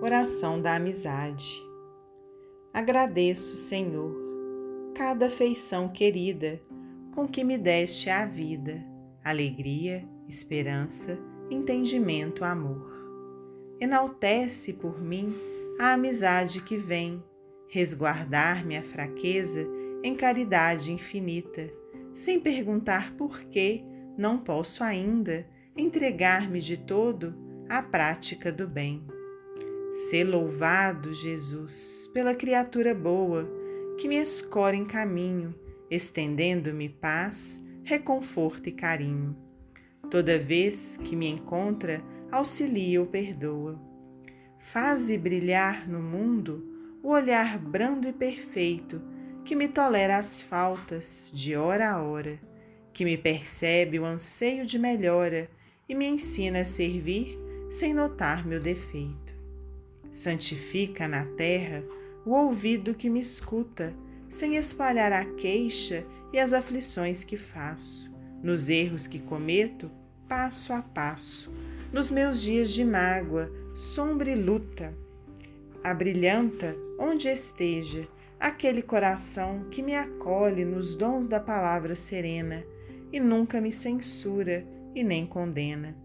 Oração da Amizade. Agradeço, Senhor, cada afeição querida com que me deste a vida, alegria, esperança, entendimento, amor. Enaltece por mim a amizade que vem resguardar minha fraqueza em caridade infinita, sem perguntar por que não posso ainda entregar-me de todo à prática do bem. Sê louvado, Jesus, pela criatura boa que me escora em caminho, estendendo-me paz, reconforto e carinho. Toda vez que me encontra, auxilia ou perdoa. Faze brilhar no mundo o olhar brando e perfeito que me tolera as faltas de hora a hora, que me percebe o anseio de melhora e me ensina a servir sem notar meu defeito. Santifica na terra o ouvido que me escuta, sem espalhar a queixa e as aflições que faço, nos erros que cometo, passo a passo, nos meus dias de mágoa, sombra e luta. Abrilhanta onde esteja aquele coração que me acolhe nos dons da palavra serena e nunca me censura e nem condena.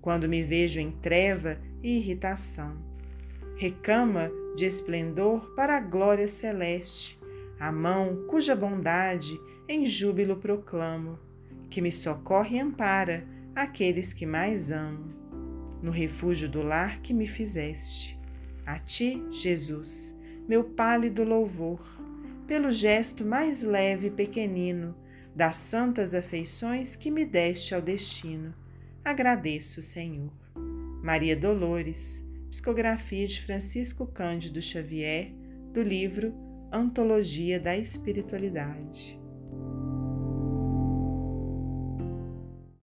Quando me vejo em treva e irritação, recama de esplendor para a glória celeste, a mão cuja bondade em júbilo proclamo, que me socorre e ampara aqueles que mais amo. No refúgio do lar que me fizeste, a ti, Jesus, meu pálido louvor, pelo gesto mais leve e pequenino das santas afeições que me deste ao destino. Agradeço, Senhor. Maria Dolores, Psicografia de Francisco Cândido Xavier, do livro Antologia da Espiritualidade.